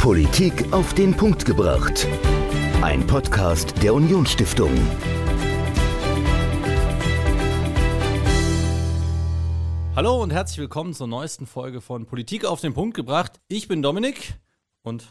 Politik auf den Punkt gebracht. Ein Podcast der Unionsstiftung. Hallo und herzlich willkommen zur neuesten Folge von Politik auf den Punkt gebracht. Ich bin Dominik und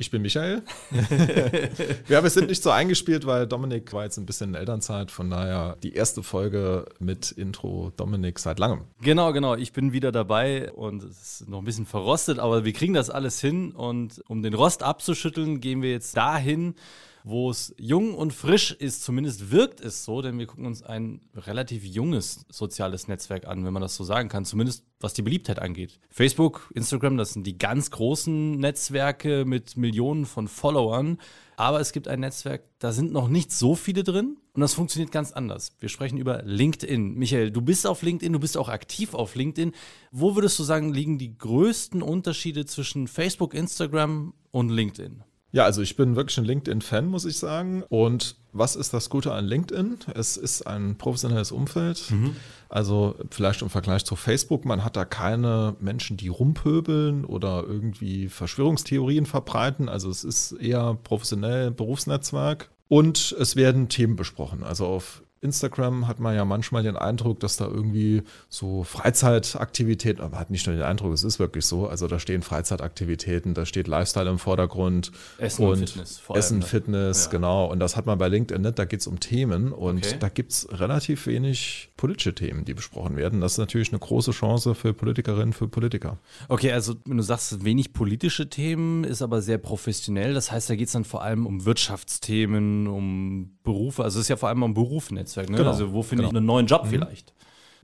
ich bin Michael. ja, wir sind nicht so eingespielt, weil Dominik war jetzt ein bisschen in Elternzeit. Von daher die erste Folge mit Intro Dominik seit langem. Genau, genau. Ich bin wieder dabei und es ist noch ein bisschen verrostet, aber wir kriegen das alles hin. Und um den Rost abzuschütteln, gehen wir jetzt dahin, wo es jung und frisch ist, zumindest wirkt es so, denn wir gucken uns ein relativ junges soziales Netzwerk an, wenn man das so sagen kann, zumindest was die Beliebtheit angeht. Facebook, Instagram, das sind die ganz großen Netzwerke mit Millionen von Followern, aber es gibt ein Netzwerk, da sind noch nicht so viele drin und das funktioniert ganz anders. Wir sprechen über LinkedIn. Michael, du bist auf LinkedIn, du bist auch aktiv auf LinkedIn. Wo würdest du sagen, liegen die größten Unterschiede zwischen Facebook, Instagram und LinkedIn? Ja, also ich bin wirklich ein LinkedIn-Fan, muss ich sagen. Und was ist das Gute an LinkedIn? Es ist ein professionelles Umfeld. Mhm. Also vielleicht im Vergleich zu Facebook, man hat da keine Menschen, die rumpöbeln oder irgendwie Verschwörungstheorien verbreiten. Also es ist eher professionell Berufsnetzwerk. Und es werden Themen besprochen. Also auf Instagram hat man ja manchmal den Eindruck, dass da irgendwie so Freizeitaktivitäten, aber hat nicht nur den Eindruck, es ist wirklich so. Also da stehen Freizeitaktivitäten, da steht Lifestyle im Vordergrund Essen und, Fitness. Essen, allem, ne? Fitness, ja. genau. Und das hat man bei LinkedIn nicht, da geht es um Themen und okay. da gibt es relativ wenig politische Themen, die besprochen werden. Das ist natürlich eine große Chance für Politikerinnen, für Politiker. Okay, also wenn du sagst, wenig politische Themen, ist aber sehr professionell. Das heißt, da geht es dann vor allem um Wirtschaftsthemen, um Berufe. Also es ist ja vor allem um Berufsnetzwerk. Netzwerk. Ne? Genau. Also wo finde genau. ich einen neuen Job mhm. vielleicht?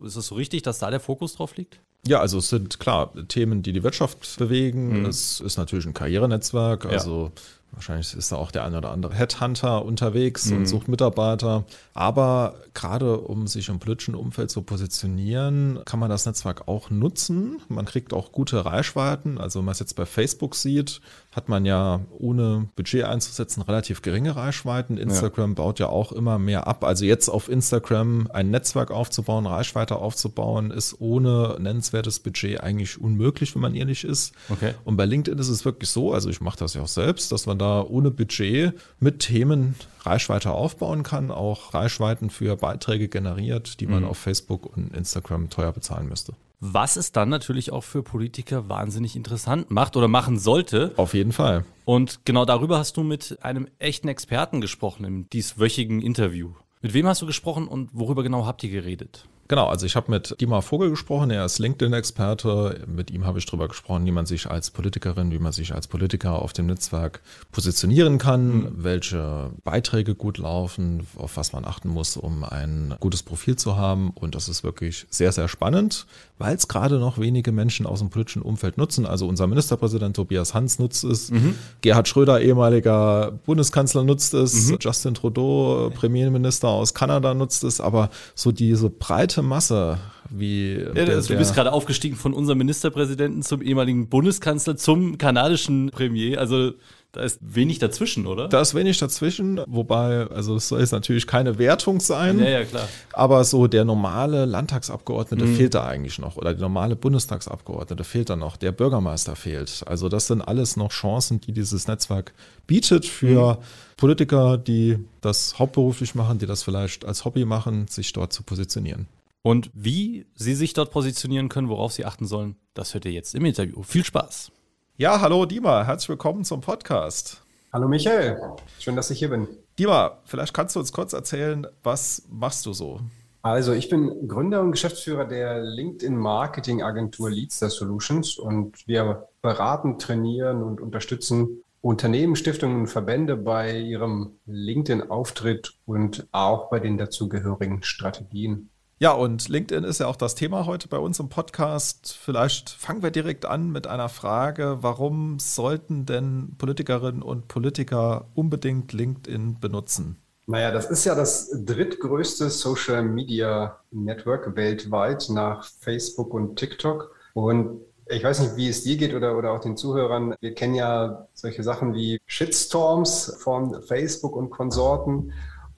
Ist es so richtig, dass da der Fokus drauf liegt? Ja, also es sind klar Themen, die die Wirtschaft bewegen. Mhm. Es ist natürlich ein Karrierenetzwerk. Also ja. Wahrscheinlich ist da auch der eine oder andere Headhunter unterwegs mhm. und sucht Mitarbeiter. Aber gerade um sich im politischen Umfeld zu positionieren, kann man das Netzwerk auch nutzen. Man kriegt auch gute Reichweiten. Also wenn man es jetzt bei Facebook sieht, hat man ja ohne Budget einzusetzen relativ geringe Reichweiten. Instagram ja. baut ja auch immer mehr ab. Also jetzt auf Instagram ein Netzwerk aufzubauen, Reichweite aufzubauen, ist ohne nennenswertes Budget eigentlich unmöglich, wenn man ehrlich ist. Okay. Und bei LinkedIn ist es wirklich so, also ich mache das ja auch selbst, dass man da ohne Budget mit Themen Reichweite aufbauen kann, auch Reichweiten für Beiträge generiert, die man mhm. auf Facebook und Instagram teuer bezahlen müsste. Was es dann natürlich auch für Politiker wahnsinnig interessant macht oder machen sollte. Auf jeden Fall. Und genau darüber hast du mit einem echten Experten gesprochen im dieswöchigen Interview. Mit wem hast du gesprochen und worüber genau habt ihr geredet? Genau, also ich habe mit Dima Vogel gesprochen, er ist LinkedIn-Experte. Mit ihm habe ich darüber gesprochen, wie man sich als Politikerin, wie man sich als Politiker auf dem Netzwerk positionieren kann, mhm. welche Beiträge gut laufen, auf was man achten muss, um ein gutes Profil zu haben. Und das ist wirklich sehr, sehr spannend, weil es gerade noch wenige Menschen aus dem politischen Umfeld nutzen. Also unser Ministerpräsident Tobias Hans nutzt es, mhm. Gerhard Schröder, ehemaliger Bundeskanzler, nutzt es, mhm. Justin Trudeau, Premierminister aus Kanada, nutzt es, aber so diese breite breite Masse, wie. Ja, der, also du bist gerade aufgestiegen von unserem Ministerpräsidenten zum ehemaligen Bundeskanzler zum kanadischen Premier. Also da ist wenig dazwischen, oder? Da ist wenig dazwischen, wobei, also es soll jetzt natürlich keine Wertung sein. Ja, ja, klar. Aber so der normale Landtagsabgeordnete mhm. fehlt da eigentlich noch. Oder der normale Bundestagsabgeordnete fehlt da noch. Der Bürgermeister fehlt. Also das sind alles noch Chancen, die dieses Netzwerk bietet für mhm. Politiker, die das hauptberuflich machen, die das vielleicht als Hobby machen, sich dort zu positionieren. Und wie Sie sich dort positionieren können, worauf Sie achten sollen, das hört ihr jetzt im Interview. Viel Spaß. Ja, hallo Dima, herzlich willkommen zum Podcast. Hallo Michael, schön, dass ich hier bin. Dima, vielleicht kannst du uns kurz erzählen, was machst du so? Also ich bin Gründer und Geschäftsführer der LinkedIn Marketing Agentur Leadster Solutions und wir beraten, trainieren und unterstützen Unternehmen, Stiftungen und Verbände bei ihrem LinkedIn-Auftritt und auch bei den dazugehörigen Strategien. Ja, und LinkedIn ist ja auch das Thema heute bei uns im Podcast. Vielleicht fangen wir direkt an mit einer Frage, warum sollten denn Politikerinnen und Politiker unbedingt LinkedIn benutzen? Naja, das ist ja das drittgrößte Social Media Network weltweit nach Facebook und TikTok. Und ich weiß nicht, wie es dir geht oder, oder auch den Zuhörern. Wir kennen ja solche Sachen wie Shitstorms von Facebook und Konsorten.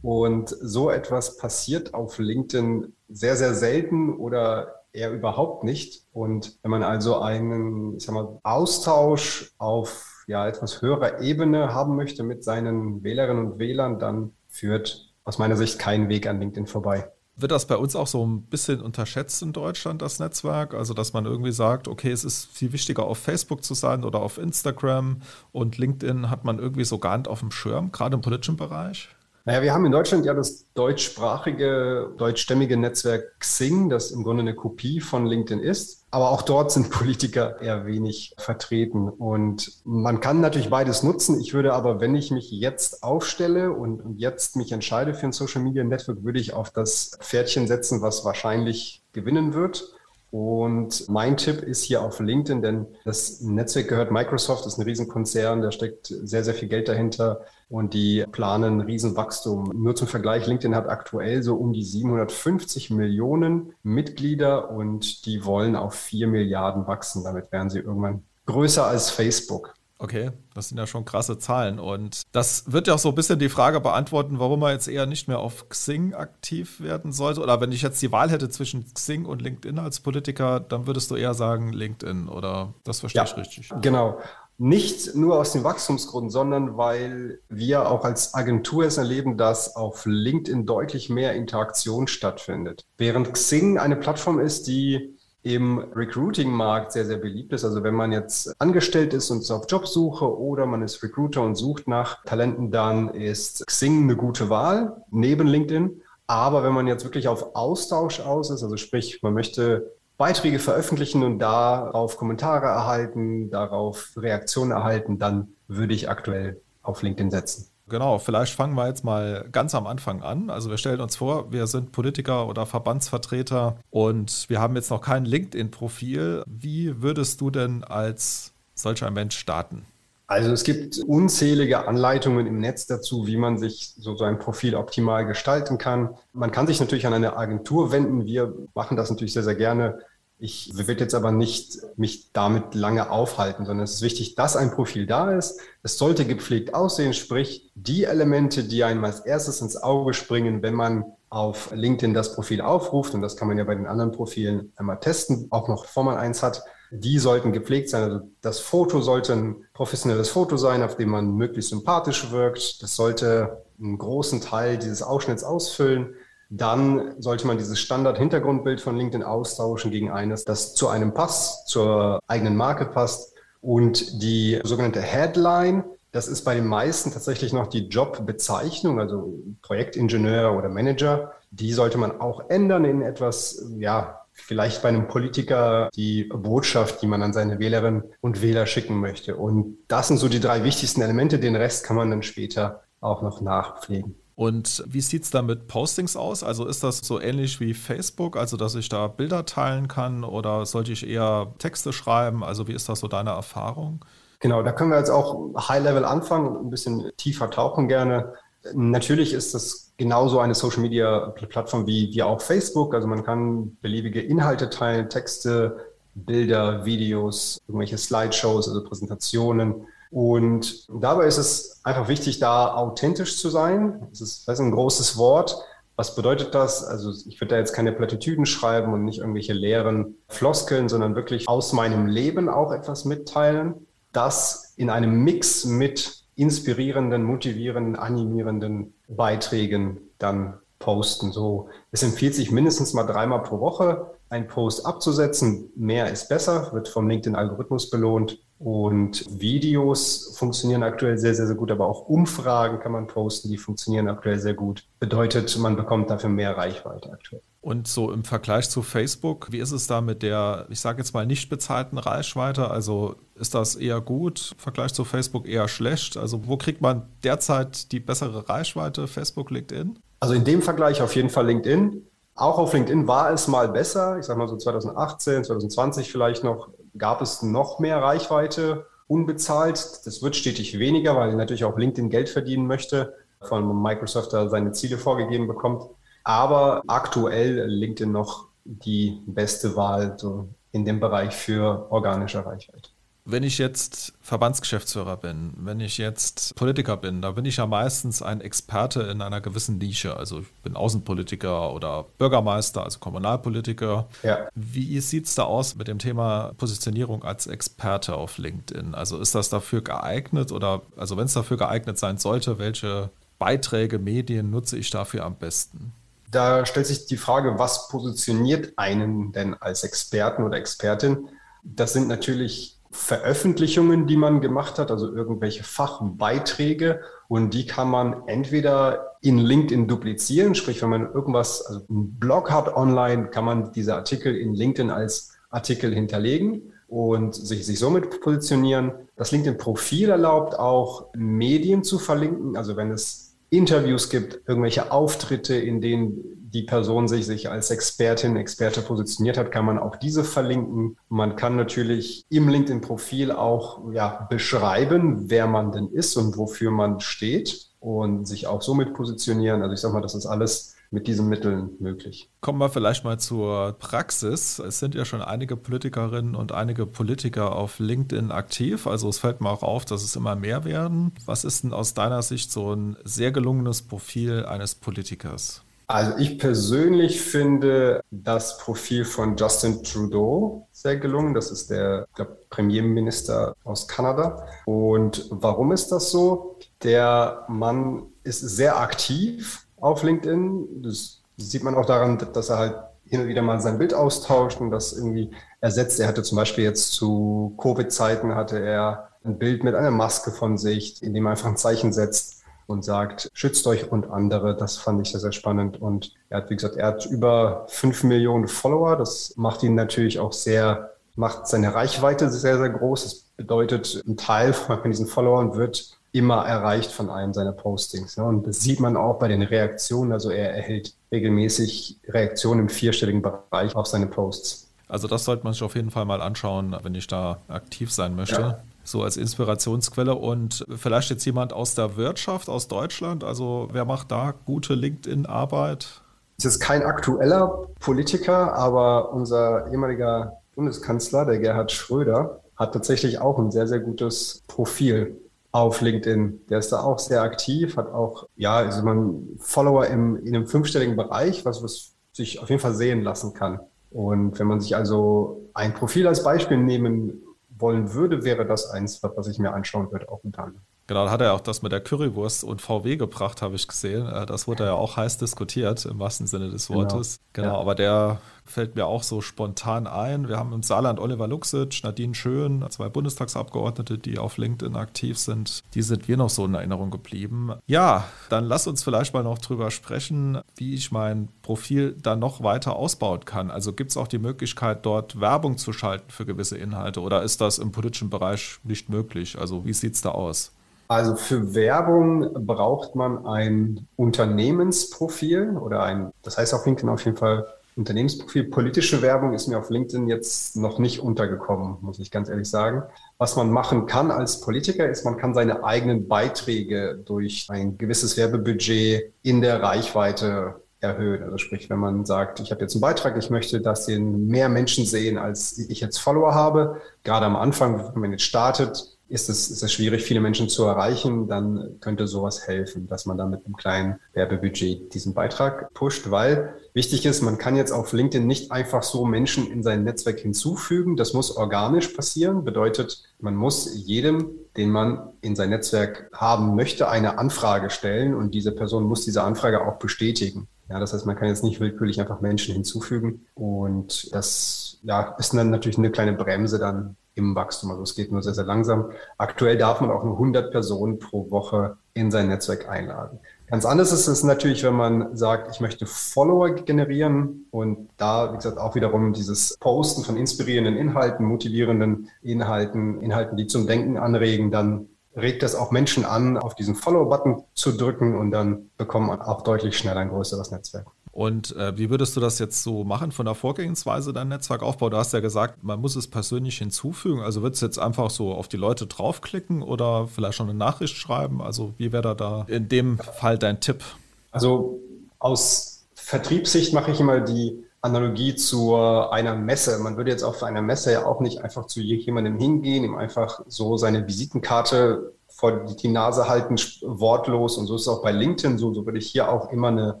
Und so etwas passiert auf LinkedIn sehr, sehr selten oder eher überhaupt nicht. Und wenn man also einen ich sag mal, Austausch auf ja, etwas höherer Ebene haben möchte mit seinen Wählerinnen und Wählern, dann führt aus meiner Sicht kein Weg an LinkedIn vorbei. Wird das bei uns auch so ein bisschen unterschätzt in Deutschland, das Netzwerk? Also, dass man irgendwie sagt, okay, es ist viel wichtiger, auf Facebook zu sein oder auf Instagram und LinkedIn hat man irgendwie so gar nicht auf dem Schirm, gerade im politischen Bereich? Naja, wir haben in Deutschland ja das deutschsprachige, deutschstämmige Netzwerk Xing, das im Grunde eine Kopie von LinkedIn ist. Aber auch dort sind Politiker eher wenig vertreten. Und man kann natürlich beides nutzen. Ich würde aber, wenn ich mich jetzt aufstelle und, jetzt mich entscheide für ein Social Media Network, würde ich auf das Pferdchen setzen, was wahrscheinlich gewinnen wird. Und mein Tipp ist hier auf LinkedIn, denn das Netzwerk gehört Microsoft, ist ein Riesenkonzern, da steckt sehr, sehr viel Geld dahinter und die planen Riesenwachstum. Nur zum Vergleich, LinkedIn hat aktuell so um die 750 Millionen Mitglieder und die wollen auf 4 Milliarden wachsen. Damit wären sie irgendwann größer als Facebook. Okay, das sind ja schon krasse Zahlen. Und das wird ja auch so ein bisschen die Frage beantworten, warum man jetzt eher nicht mehr auf Xing aktiv werden sollte. Oder wenn ich jetzt die Wahl hätte zwischen Xing und LinkedIn als Politiker, dann würdest du eher sagen LinkedIn oder das verstehe ja, ich richtig. Genau. Nicht nur aus dem Wachstumsgrund, sondern weil wir auch als Agentur es erleben, dass auf LinkedIn deutlich mehr Interaktion stattfindet. Während Xing eine Plattform ist, die im Recruiting-Markt sehr, sehr beliebt ist. Also wenn man jetzt angestellt ist und ist auf Jobsuche oder man ist Recruiter und sucht nach Talenten, dann ist Xing eine gute Wahl neben LinkedIn. Aber wenn man jetzt wirklich auf Austausch aus ist, also sprich, man möchte Beiträge veröffentlichen und darauf Kommentare erhalten, darauf Reaktionen erhalten, dann würde ich aktuell auf LinkedIn setzen. Genau, vielleicht fangen wir jetzt mal ganz am Anfang an. Also wir stellen uns vor, wir sind Politiker oder Verbandsvertreter und wir haben jetzt noch kein LinkedIn-Profil. Wie würdest du denn als solcher Mensch starten? Also es gibt unzählige Anleitungen im Netz dazu, wie man sich so, so ein Profil optimal gestalten kann. Man kann sich natürlich an eine Agentur wenden. Wir machen das natürlich sehr, sehr gerne ich will jetzt aber nicht mich damit lange aufhalten, sondern es ist wichtig, dass ein Profil da ist. Es sollte gepflegt aussehen, sprich die Elemente, die einem als erstes ins Auge springen, wenn man auf LinkedIn das Profil aufruft, und das kann man ja bei den anderen Profilen einmal testen, auch noch bevor man eins hat, die sollten gepflegt sein. Also das Foto sollte ein professionelles Foto sein, auf dem man möglichst sympathisch wirkt. Das sollte einen großen Teil dieses Ausschnitts ausfüllen dann sollte man dieses Standard-Hintergrundbild von LinkedIn austauschen gegen eines, das zu einem passt, zur eigenen Marke passt. Und die sogenannte Headline, das ist bei den meisten tatsächlich noch die Jobbezeichnung, also Projektingenieur oder Manager. Die sollte man auch ändern in etwas, ja, vielleicht bei einem Politiker die Botschaft, die man an seine Wählerinnen und Wähler schicken möchte. Und das sind so die drei wichtigsten Elemente. Den Rest kann man dann später auch noch nachpflegen. Und wie sieht es da mit Postings aus? Also ist das so ähnlich wie Facebook, also dass ich da Bilder teilen kann oder sollte ich eher Texte schreiben? Also wie ist das so deine Erfahrung? Genau, da können wir jetzt auch High-Level anfangen und ein bisschen tiefer tauchen gerne. Natürlich ist das genauso eine Social-Media-Plattform wie, wie auch Facebook. Also man kann beliebige Inhalte teilen, Texte, Bilder, Videos, irgendwelche Slideshows, also Präsentationen. Und dabei ist es einfach wichtig, da authentisch zu sein. Das ist, das ist ein großes Wort. Was bedeutet das? Also ich würde da jetzt keine Plattitüden schreiben und nicht irgendwelche leeren Floskeln, sondern wirklich aus meinem Leben auch etwas mitteilen. Das in einem Mix mit inspirierenden, motivierenden, animierenden Beiträgen dann posten. So, es empfiehlt sich mindestens mal dreimal pro Woche einen Post abzusetzen. Mehr ist besser, wird vom LinkedIn-Algorithmus belohnt. Und Videos funktionieren aktuell sehr, sehr, sehr gut, aber auch Umfragen kann man posten, die funktionieren aktuell sehr gut. Bedeutet, man bekommt dafür mehr Reichweite aktuell. Und so im Vergleich zu Facebook, wie ist es da mit der, ich sage jetzt mal, nicht bezahlten Reichweite? Also ist das eher gut, im Vergleich zu Facebook eher schlecht? Also wo kriegt man derzeit die bessere Reichweite? Facebook, LinkedIn? Also in dem Vergleich auf jeden Fall LinkedIn. Auch auf LinkedIn war es mal besser. Ich sage mal so 2018, 2020 vielleicht noch, gab es noch mehr Reichweite unbezahlt. Das wird stetig weniger, weil natürlich auch LinkedIn Geld verdienen möchte, von Microsoft da seine Ziele vorgegeben bekommt. Aber aktuell LinkedIn noch die beste Wahl so in dem Bereich für organische Reichweite. Wenn ich jetzt Verbandsgeschäftsführer bin, wenn ich jetzt Politiker bin, da bin ich ja meistens ein Experte in einer gewissen Nische. Also ich bin Außenpolitiker oder Bürgermeister, also Kommunalpolitiker. Ja. Wie sieht es da aus mit dem Thema Positionierung als Experte auf LinkedIn? Also ist das dafür geeignet oder also wenn es dafür geeignet sein sollte, welche Beiträge, Medien nutze ich dafür am besten? Da stellt sich die Frage, was positioniert einen denn als Experten oder Expertin? Das sind natürlich Veröffentlichungen, die man gemacht hat, also irgendwelche Fachbeiträge. Und die kann man entweder in LinkedIn duplizieren, sprich wenn man irgendwas, also einen Blog hat online, kann man diese Artikel in LinkedIn als Artikel hinterlegen und sich, sich somit positionieren. Das LinkedIn-Profil erlaubt auch Medien zu verlinken, also wenn es Interviews gibt, irgendwelche Auftritte, in denen die Person sich, sich als Expertin, Experte positioniert hat, kann man auch diese verlinken. Man kann natürlich im LinkedIn-Profil auch ja, beschreiben, wer man denn ist und wofür man steht und sich auch somit positionieren. Also ich sage mal, das ist alles mit diesen Mitteln möglich. Kommen wir vielleicht mal zur Praxis. Es sind ja schon einige Politikerinnen und einige Politiker auf LinkedIn aktiv. Also es fällt mir auch auf, dass es immer mehr werden. Was ist denn aus deiner Sicht so ein sehr gelungenes Profil eines Politikers? Also ich persönlich finde das Profil von Justin Trudeau sehr gelungen. Das ist der glaub, Premierminister aus Kanada. Und warum ist das so? Der Mann ist sehr aktiv auf LinkedIn. Das sieht man auch daran, dass er halt hin und wieder mal sein Bild austauscht und das irgendwie ersetzt. Er hatte zum Beispiel jetzt zu Covid-Zeiten hatte er ein Bild mit einer Maske von sich, in dem er einfach ein Zeichen setzt und sagt, schützt euch und andere. Das fand ich sehr, sehr spannend. Und er hat, wie gesagt, er hat über fünf Millionen Follower. Das macht ihn natürlich auch sehr, macht seine Reichweite sehr, sehr groß. Das bedeutet, ein Teil von diesen Followern wird immer erreicht von einem seiner Postings. Und das sieht man auch bei den Reaktionen. Also er erhält regelmäßig Reaktionen im vierstelligen Bereich auf seine Posts. Also das sollte man sich auf jeden Fall mal anschauen, wenn ich da aktiv sein möchte. Ja so als Inspirationsquelle. Und vielleicht jetzt jemand aus der Wirtschaft, aus Deutschland, also wer macht da gute LinkedIn-Arbeit? Es ist kein aktueller Politiker, aber unser ehemaliger Bundeskanzler, der Gerhard Schröder, hat tatsächlich auch ein sehr, sehr gutes Profil auf LinkedIn. Der ist da auch sehr aktiv, hat auch, ja, also man Follower im, in einem fünfstelligen Bereich, was, was sich auf jeden Fall sehen lassen kann. Und wenn man sich also ein Profil als Beispiel nehmen wollen würde, wäre das eins, was ich mir anschauen würde, auch unter anderem. Genau, da hat er auch das mit der Currywurst und VW gebracht, habe ich gesehen. Äh, das wurde ja auch heiß diskutiert, im wahrsten Sinne des genau. Wortes. Genau, genau ja. aber der fällt mir auch so spontan ein. Wir haben im Saarland Oliver Luxic, Nadine Schön, zwei Bundestagsabgeordnete, die auf LinkedIn aktiv sind. Die sind wir noch so in Erinnerung geblieben. Ja, dann lass uns vielleicht mal noch drüber sprechen, wie ich mein Profil dann noch weiter ausbauen kann. Also gibt es auch die Möglichkeit, dort Werbung zu schalten für gewisse Inhalte oder ist das im politischen Bereich nicht möglich? Also wie sieht es da aus? Also für Werbung braucht man ein Unternehmensprofil oder ein, das heißt auf LinkedIn auf jeden Fall Unternehmensprofil. Politische Werbung ist mir auf LinkedIn jetzt noch nicht untergekommen, muss ich ganz ehrlich sagen. Was man machen kann als Politiker ist, man kann seine eigenen Beiträge durch ein gewisses Werbebudget in der Reichweite erhöhen. Also sprich, wenn man sagt, ich habe jetzt einen Beitrag, ich möchte, dass den mehr Menschen sehen, als ich jetzt Follower habe. Gerade am Anfang, wenn man jetzt startet, ist es, ist es schwierig, viele Menschen zu erreichen, dann könnte sowas helfen, dass man da mit einem kleinen Werbebudget diesen Beitrag pusht, weil wichtig ist, man kann jetzt auf LinkedIn nicht einfach so Menschen in sein Netzwerk hinzufügen. Das muss organisch passieren. Bedeutet, man muss jedem, den man in sein Netzwerk haben möchte, eine Anfrage stellen und diese Person muss diese Anfrage auch bestätigen. Ja, das heißt, man kann jetzt nicht willkürlich einfach Menschen hinzufügen und das ja, ist dann natürlich eine kleine Bremse dann im Wachstum. Also es geht nur sehr, sehr langsam. Aktuell darf man auch nur 100 Personen pro Woche in sein Netzwerk einladen. Ganz anders ist es natürlich, wenn man sagt, ich möchte Follower generieren und da, wie gesagt, auch wiederum dieses Posten von inspirierenden Inhalten, motivierenden Inhalten, Inhalten, die zum Denken anregen, dann regt das auch Menschen an, auf diesen Follow-Button zu drücken und dann bekommt man auch deutlich schneller ein größeres Netzwerk. Und äh, wie würdest du das jetzt so machen von der Vorgehensweise, dein Netzwerkaufbau? Du hast ja gesagt, man muss es persönlich hinzufügen. Also wird es jetzt einfach so auf die Leute draufklicken oder vielleicht schon eine Nachricht schreiben? Also wie wäre da, da in dem Fall dein Tipp? Also aus Vertriebssicht mache ich immer die Analogie zu einer Messe. Man würde jetzt auf einer Messe ja auch nicht einfach zu jemandem hingehen, ihm einfach so seine Visitenkarte vor die Nase halten, wortlos. Und so ist es auch bei LinkedIn so. So würde ich hier auch immer eine,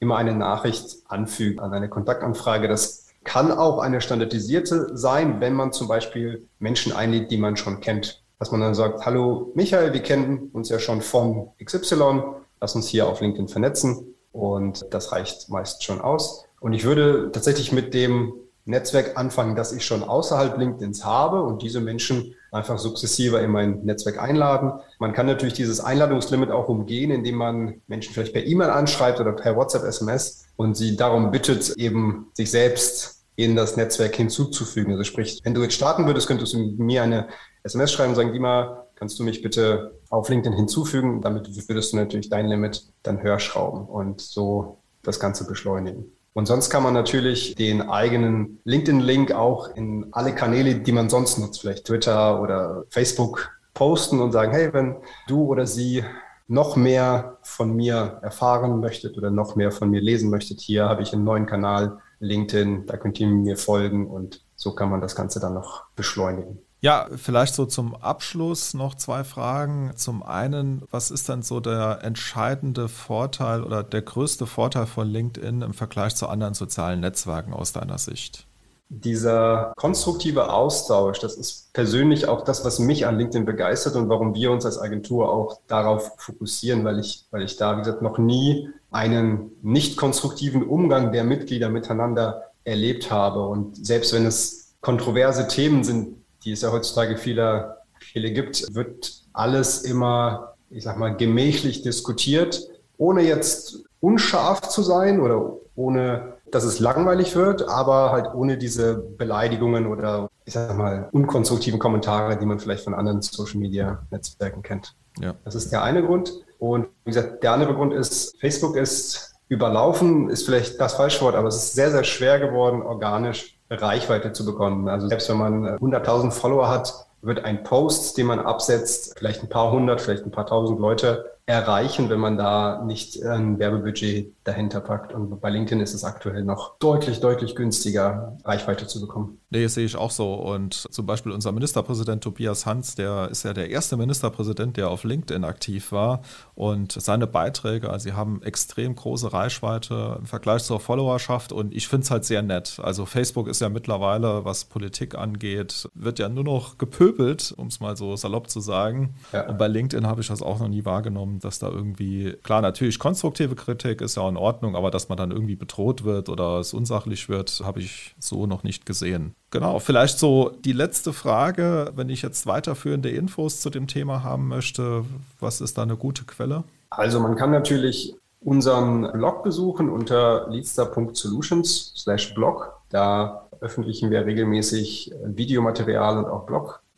immer eine Nachricht anfügen an eine Kontaktanfrage. Das kann auch eine standardisierte sein, wenn man zum Beispiel Menschen einlädt, die man schon kennt. Dass man dann sagt, hallo Michael, wir kennen uns ja schon von XY, lass uns hier auf LinkedIn vernetzen. Und das reicht meist schon aus. Und ich würde tatsächlich mit dem Netzwerk anfangen, das ich schon außerhalb LinkedIns habe und diese Menschen einfach sukzessive in mein Netzwerk einladen. Man kann natürlich dieses Einladungslimit auch umgehen, indem man Menschen vielleicht per E-Mail anschreibt oder per WhatsApp, SMS und sie darum bittet, eben sich selbst in das Netzwerk hinzuzufügen. Also sprich, wenn du jetzt starten würdest, könntest du mir eine SMS schreiben und sagen, Dima, kannst du mich bitte auf LinkedIn hinzufügen? Damit würdest du natürlich dein Limit dann höher schrauben und so das Ganze beschleunigen. Und sonst kann man natürlich den eigenen LinkedIn-Link auch in alle Kanäle, die man sonst nutzt, vielleicht Twitter oder Facebook, posten und sagen, hey, wenn du oder sie noch mehr von mir erfahren möchtet oder noch mehr von mir lesen möchtet, hier habe ich einen neuen Kanal, LinkedIn, da könnt ihr mir folgen und so kann man das Ganze dann noch beschleunigen. Ja, vielleicht so zum Abschluss noch zwei Fragen. Zum einen, was ist dann so der entscheidende Vorteil oder der größte Vorteil von LinkedIn im Vergleich zu anderen sozialen Netzwerken aus deiner Sicht? Dieser konstruktive Austausch, das ist persönlich auch das, was mich an LinkedIn begeistert und warum wir uns als Agentur auch darauf fokussieren, weil ich, weil ich da, wie gesagt, noch nie einen nicht konstruktiven Umgang der Mitglieder miteinander erlebt habe. Und selbst wenn es kontroverse Themen sind, die es ja heutzutage viele, viele gibt, wird alles immer, ich sag mal, gemächlich diskutiert, ohne jetzt unscharf zu sein oder ohne, dass es langweilig wird, aber halt ohne diese Beleidigungen oder, ich sag mal, unkonstruktiven Kommentare, die man vielleicht von anderen Social Media Netzwerken kennt. Ja. Das ist der eine Grund. Und wie gesagt, der andere Grund ist, Facebook ist überlaufen, ist vielleicht das falsche Wort, aber es ist sehr, sehr schwer geworden, organisch Reichweite zu bekommen. Also selbst wenn man 100.000 Follower hat, wird ein Post, den man absetzt, vielleicht ein paar hundert, vielleicht ein paar tausend Leute erreichen, wenn man da nicht ein Werbebudget dahinter packt. Und bei LinkedIn ist es aktuell noch deutlich, deutlich günstiger, Reichweite zu bekommen. Nee, das sehe ich auch so. Und zum Beispiel unser Ministerpräsident Tobias Hans, der ist ja der erste Ministerpräsident, der auf LinkedIn aktiv war. Und seine Beiträge, also sie haben extrem große Reichweite im Vergleich zur Followerschaft. Und ich finde es halt sehr nett. Also Facebook ist ja mittlerweile, was Politik angeht, wird ja nur noch gepöbelt, um es mal so salopp zu sagen. Ja. Und bei LinkedIn habe ich das auch noch nie wahrgenommen, dass da irgendwie, klar, natürlich konstruktive Kritik ist ja in Ordnung, aber dass man dann irgendwie bedroht wird oder es unsachlich wird, habe ich so noch nicht gesehen. Genau, vielleicht so die letzte Frage, wenn ich jetzt weiterführende Infos zu dem Thema haben möchte, was ist da eine gute Quelle? Also man kann natürlich unseren Blog besuchen unter leadster.solutions slash blog. Da veröffentlichen wir regelmäßig Videomaterial und auch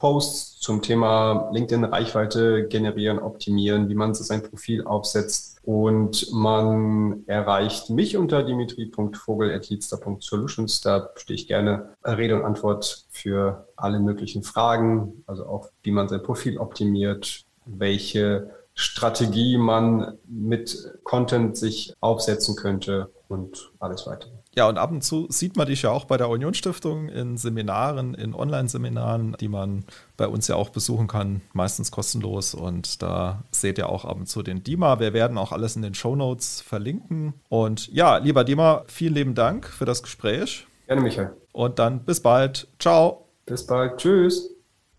Blogposts zum Thema LinkedIn-Reichweite generieren, optimieren, wie man sein Profil aufsetzt, und man erreicht mich unter dimitri.vogel.leadster.solutions. Da stehe ich gerne Rede und Antwort für alle möglichen Fragen, also auch wie man sein Profil optimiert, welche Strategie man mit Content sich aufsetzen könnte und alles weitere. Ja, und ab und zu sieht man dich ja auch bei der Union Stiftung in Seminaren, in Online-Seminaren, die man bei uns ja auch besuchen kann, meistens kostenlos. Und da seht ihr auch ab und zu den Dima. Wir werden auch alles in den Show Notes verlinken. Und ja, lieber Dima, vielen lieben Dank für das Gespräch. Gerne, Michael. Und dann bis bald. Ciao. Bis bald. Tschüss.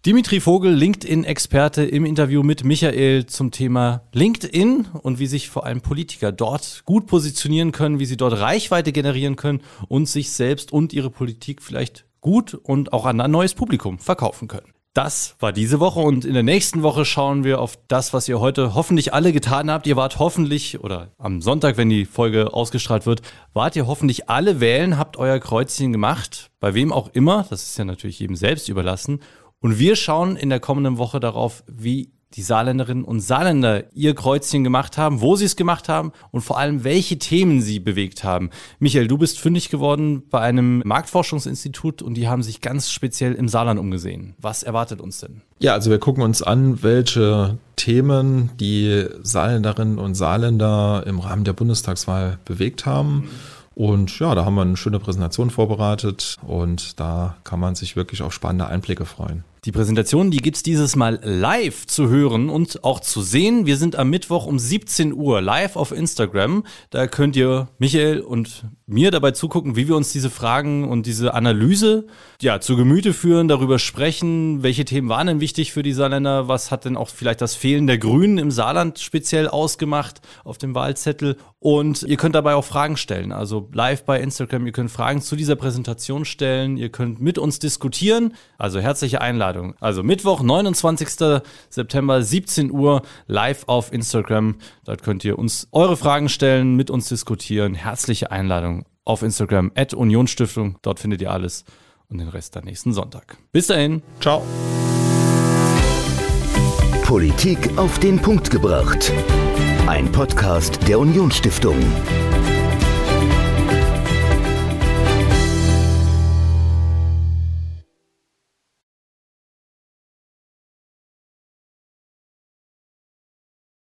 Dimitri Vogel, LinkedIn-Experte im Interview mit Michael zum Thema LinkedIn und wie sich vor allem Politiker dort gut positionieren können, wie sie dort Reichweite generieren können und sich selbst und ihre Politik vielleicht gut und auch an ein neues Publikum verkaufen können. Das war diese Woche und in der nächsten Woche schauen wir auf das, was ihr heute hoffentlich alle getan habt. Ihr wart hoffentlich, oder am Sonntag, wenn die Folge ausgestrahlt wird, wart ihr hoffentlich alle wählen, habt euer Kreuzchen gemacht, bei wem auch immer, das ist ja natürlich jedem selbst überlassen. Und wir schauen in der kommenden Woche darauf, wie die Saarländerinnen und Saarländer ihr Kreuzchen gemacht haben, wo sie es gemacht haben und vor allem, welche Themen sie bewegt haben. Michael, du bist fündig geworden bei einem Marktforschungsinstitut und die haben sich ganz speziell im Saarland umgesehen. Was erwartet uns denn? Ja, also wir gucken uns an, welche Themen die Saarländerinnen und Saarländer im Rahmen der Bundestagswahl bewegt haben. Und ja, da haben wir eine schöne Präsentation vorbereitet und da kann man sich wirklich auf spannende Einblicke freuen. Die Präsentation, die gibt's dieses Mal live zu hören und auch zu sehen. Wir sind am Mittwoch um 17 Uhr live auf Instagram. Da könnt ihr Michael und mir dabei zugucken, wie wir uns diese Fragen und diese Analyse ja, zu Gemüte führen, darüber sprechen, welche Themen waren denn wichtig für die Saarländer, was hat denn auch vielleicht das Fehlen der Grünen im Saarland speziell ausgemacht auf dem Wahlzettel. Und ihr könnt dabei auch Fragen stellen, also live bei Instagram. Ihr könnt Fragen zu dieser Präsentation stellen, ihr könnt mit uns diskutieren. Also herzliche Einladung. Also Mittwoch, 29. September, 17 Uhr, live auf Instagram. Dort könnt ihr uns eure Fragen stellen, mit uns diskutieren. Herzliche Einladung auf Instagram, at Unionsstiftung. Dort findet ihr alles und den Rest dann nächsten Sonntag. Bis dahin. Ciao. Politik auf den Punkt gebracht. Ein Podcast der Unionsstiftung.